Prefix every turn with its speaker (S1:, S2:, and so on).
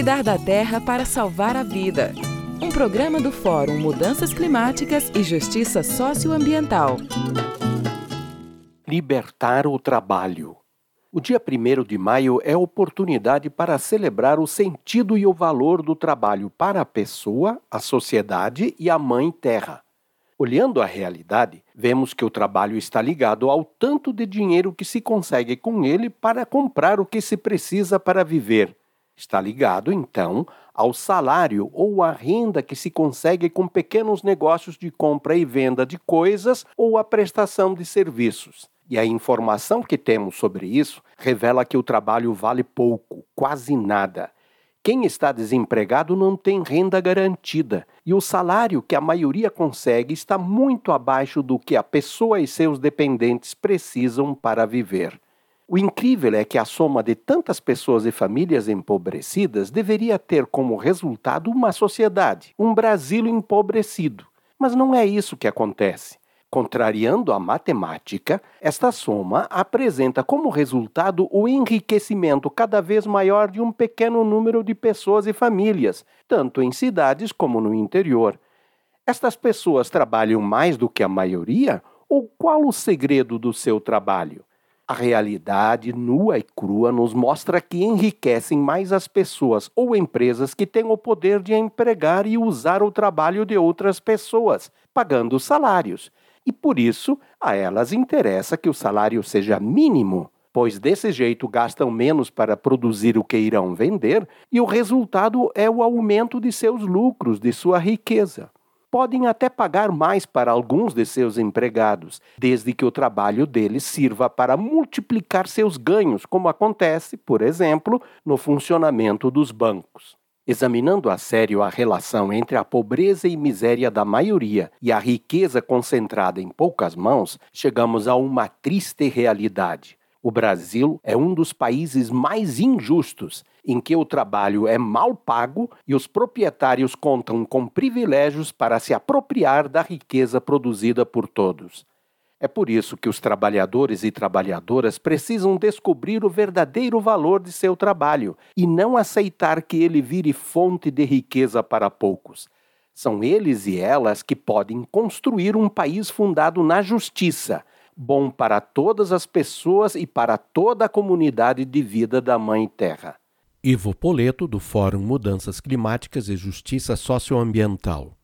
S1: Cuidar da terra para salvar a vida. Um programa do Fórum Mudanças Climáticas e Justiça Socioambiental.
S2: Libertar o trabalho. O dia 1 de maio é oportunidade para celebrar o sentido e o valor do trabalho para a pessoa, a sociedade e a Mãe Terra. Olhando a realidade, vemos que o trabalho está ligado ao tanto de dinheiro que se consegue com ele para comprar o que se precisa para viver. Está ligado, então, ao salário ou à renda que se consegue com pequenos negócios de compra e venda de coisas ou a prestação de serviços. E a informação que temos sobre isso revela que o trabalho vale pouco, quase nada. Quem está desempregado não tem renda garantida e o salário que a maioria consegue está muito abaixo do que a pessoa e seus dependentes precisam para viver. O incrível é que a soma de tantas pessoas e famílias empobrecidas deveria ter como resultado uma sociedade, um Brasil empobrecido. Mas não é isso que acontece. Contrariando a matemática, esta soma apresenta como resultado o enriquecimento cada vez maior de um pequeno número de pessoas e famílias, tanto em cidades como no interior. Estas pessoas trabalham mais do que a maioria? Ou qual o segredo do seu trabalho? A realidade nua e crua nos mostra que enriquecem mais as pessoas ou empresas que têm o poder de empregar e usar o trabalho de outras pessoas, pagando salários e por isso a elas interessa que o salário seja mínimo, pois desse jeito gastam menos para produzir o que irão vender e o resultado é o aumento de seus lucros, de sua riqueza. Podem até pagar mais para alguns de seus empregados, desde que o trabalho deles sirva para multiplicar seus ganhos, como acontece, por exemplo, no funcionamento dos bancos. Examinando a sério a relação entre a pobreza e miséria da maioria e a riqueza concentrada em poucas mãos, chegamos a uma triste realidade. O Brasil é um dos países mais injustos, em que o trabalho é mal pago e os proprietários contam com privilégios para se apropriar da riqueza produzida por todos. É por isso que os trabalhadores e trabalhadoras precisam descobrir o verdadeiro valor de seu trabalho e não aceitar que ele vire fonte de riqueza para poucos. São eles e elas que podem construir um país fundado na justiça, bom para todas as pessoas e para toda a comunidade de vida da Mãe Terra.
S3: Ivo Poleto, do Fórum Mudanças Climáticas e Justiça Socioambiental.